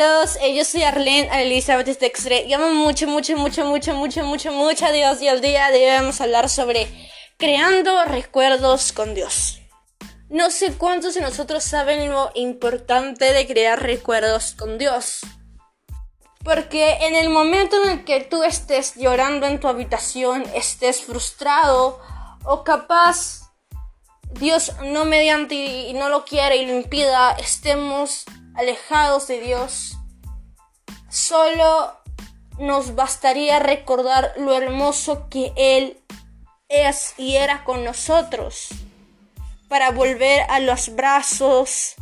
todos, eh, yo soy Arlene Elizabeth Dextre y amo mucho, mucho, mucho, mucho, mucho, mucho, mucho a Dios y el día de hoy vamos a hablar sobre creando recuerdos con Dios. No sé cuántos de nosotros saben lo importante de crear recuerdos con Dios. Porque en el momento en el que tú estés llorando en tu habitación, estés frustrado o capaz Dios no mediante y no lo quiere y lo impida, estemos alejados de Dios, solo nos bastaría recordar lo hermoso que Él es y era con nosotros para volver a los brazos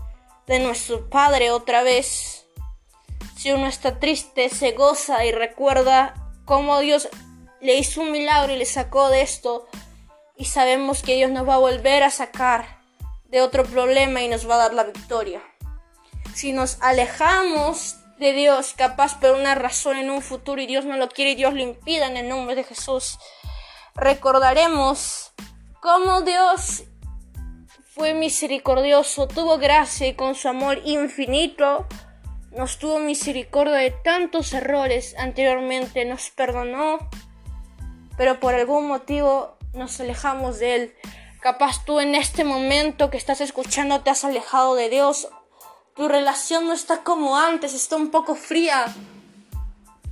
de nuestro Padre otra vez. Si uno está triste, se goza y recuerda cómo Dios le hizo un milagro y le sacó de esto y sabemos que Dios nos va a volver a sacar de otro problema y nos va a dar la victoria si nos alejamos de Dios, capaz por una razón en un futuro y Dios no lo quiere y Dios lo impida en el nombre de Jesús, recordaremos cómo Dios fue misericordioso, tuvo gracia y con su amor infinito nos tuvo misericordia de tantos errores anteriormente, nos perdonó, pero por algún motivo nos alejamos de Él. Capaz tú en este momento que estás escuchando te has alejado de Dios tu relación no está como antes, está un poco fría.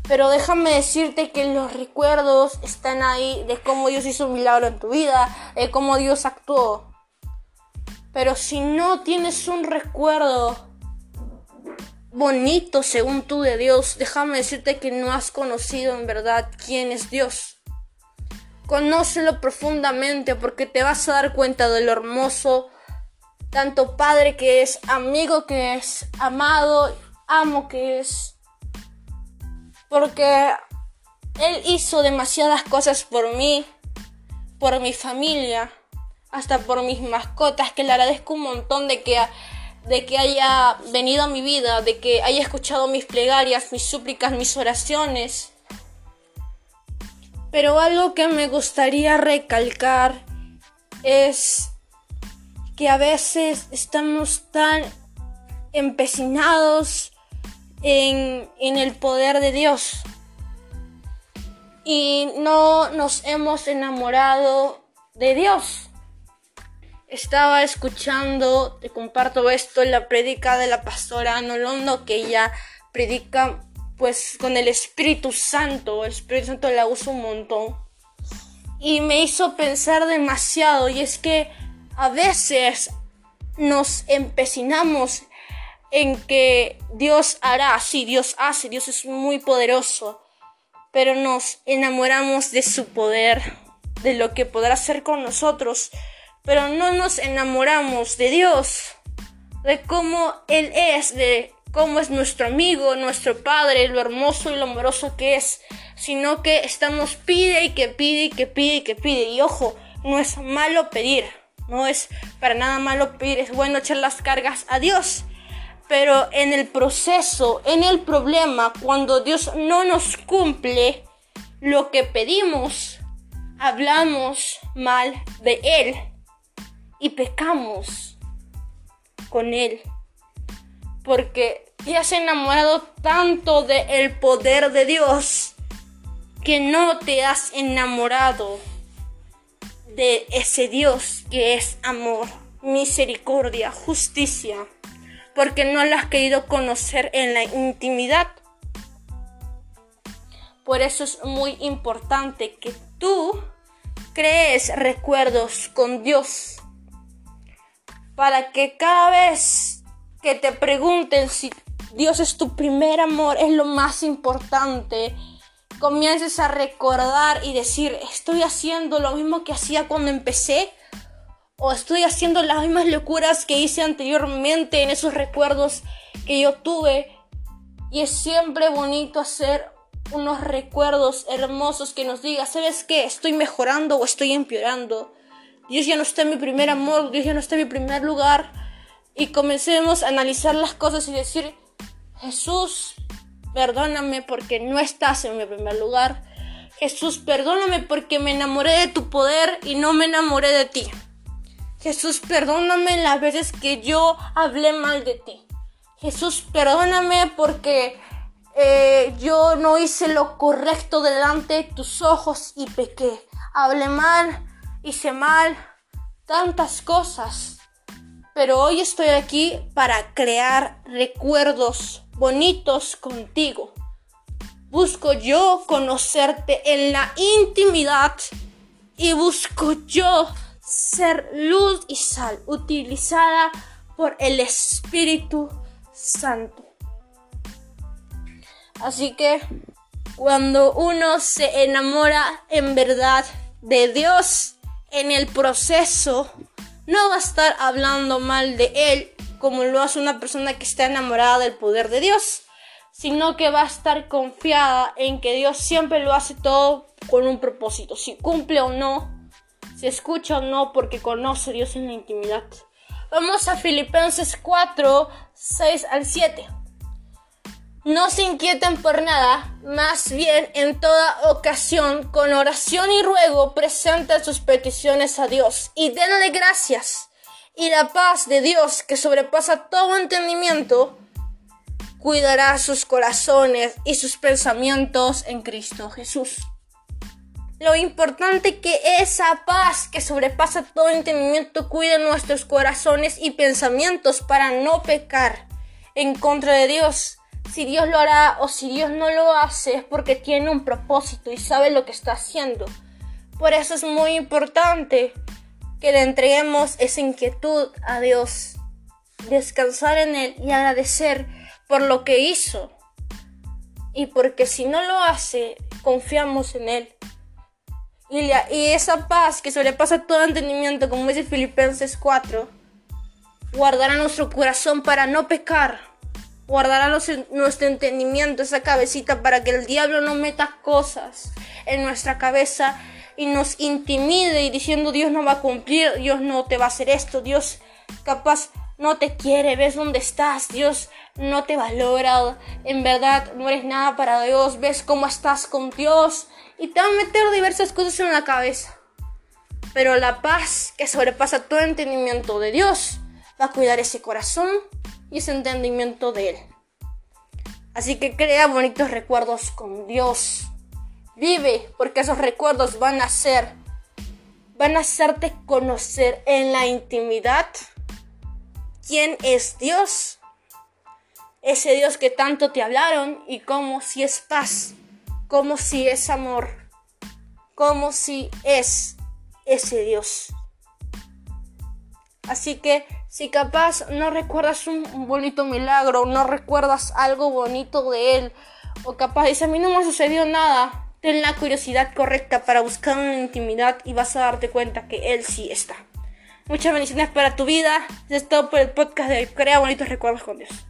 Pero déjame decirte que los recuerdos están ahí de cómo Dios hizo un milagro en tu vida, de cómo Dios actuó. Pero si no tienes un recuerdo bonito según tú de Dios, déjame decirte que no has conocido en verdad quién es Dios. Conócelo profundamente porque te vas a dar cuenta de lo hermoso tanto padre que es, amigo que es, amado, amo que es. Porque Él hizo demasiadas cosas por mí, por mi familia, hasta por mis mascotas, que le agradezco un montón de que, de que haya venido a mi vida, de que haya escuchado mis plegarias, mis súplicas, mis oraciones. Pero algo que me gustaría recalcar es que a veces estamos tan empecinados en, el poder de Dios y no nos hemos enamorado de Dios. Estaba escuchando, te comparto esto, la predica de la pastora Anolondo, que ella predica pues con el Espíritu Santo, el Espíritu Santo la usa un montón. Y me hizo pensar demasiado, y es que a veces nos empecinamos en que Dios hará, sí, Dios hace, Dios es muy poderoso, pero nos enamoramos de su poder, de lo que podrá hacer con nosotros, pero no nos enamoramos de Dios, de cómo Él es, de cómo es nuestro amigo, nuestro Padre, lo hermoso y lo amoroso que es, sino que estamos pide y que pide y que pide y que pide, y ojo, no es malo pedir no es para nada malo pedir, es bueno echar las cargas a Dios. Pero en el proceso, en el problema, cuando Dios no nos cumple lo que pedimos, hablamos mal de Él y pecamos con Él. Porque te has enamorado tanto del poder de Dios que no te has enamorado de ese Dios que es amor, misericordia, justicia, porque no lo has querido conocer en la intimidad. Por eso es muy importante que tú crees recuerdos con Dios, para que cada vez que te pregunten si Dios es tu primer amor, es lo más importante, comiences a recordar y decir, estoy haciendo lo mismo que hacía cuando empecé o estoy haciendo las mismas locuras que hice anteriormente en esos recuerdos que yo tuve. Y es siempre bonito hacer unos recuerdos hermosos que nos diga, ¿sabes qué? ¿Estoy mejorando o estoy empeorando? Dios ya no está en mi primer amor, Dios ya no está en mi primer lugar. Y comencemos a analizar las cosas y decir, Jesús, perdóname porque no estás en mi primer lugar. Jesús, perdóname porque me enamoré de tu poder y no me enamoré de ti. Jesús, perdóname las veces que yo hablé mal de ti. Jesús, perdóname porque eh, yo no hice lo correcto delante de tus ojos y pequé. Hablé mal, hice mal, tantas cosas. Pero hoy estoy aquí para crear recuerdos bonitos contigo. Busco yo conocerte en la intimidad y busco yo ser luz y sal utilizada por el Espíritu Santo. Así que cuando uno se enamora en verdad de Dios en el proceso, no va a estar hablando mal de Él como lo hace una persona que está enamorada del poder de Dios, sino que va a estar confiada en que Dios siempre lo hace todo con un propósito, si cumple o no, si escucha o no, porque conoce a Dios en la intimidad. Vamos a Filipenses 4, 6 al 7. No se inquieten por nada, más bien en toda ocasión, con oración y ruego, presenten sus peticiones a Dios y denle gracias. Y la paz de Dios, que sobrepasa todo entendimiento, cuidará sus corazones y sus pensamientos en Cristo Jesús. Lo importante que esa paz que sobrepasa todo entendimiento cuide nuestros corazones y pensamientos para no pecar en contra de Dios si Dios lo hará o si Dios no lo hace es porque tiene un propósito y sabe lo que está haciendo. Por eso es muy importante que le entreguemos esa inquietud a Dios, descansar en Él y agradecer por lo que hizo. Y porque si no lo hace, confiamos en Él. Y, y esa paz que sobrepasa todo entendimiento, como dice Filipenses 4, guardará nuestro corazón para no pecar guardará nuestro entendimiento, esa cabecita, para que el diablo no meta cosas en nuestra cabeza y nos intimide y diciendo Dios no va a cumplir, Dios no te va a hacer esto, Dios capaz no te quiere, ves dónde estás, Dios no te valora, en verdad no eres nada para Dios, ves cómo estás con Dios y te va a meter diversas cosas en la cabeza. Pero la paz que sobrepasa todo entendimiento de Dios va a cuidar ese corazón y ese entendimiento de Él. Así que crea bonitos recuerdos con Dios. Vive, porque esos recuerdos van a ser, van a hacerte conocer en la intimidad quién es Dios. Ese Dios que tanto te hablaron y cómo si es paz, como si es amor, como si es ese Dios. Así que si capaz no recuerdas un bonito milagro, no recuerdas algo bonito de él, o capaz dices, a mí no me sucedió nada, ten la curiosidad correcta para buscar una intimidad y vas a darte cuenta que él sí está. Muchas bendiciones para tu vida. Esto es todo por el podcast de Crea Bonitos Recuerdos con Dios.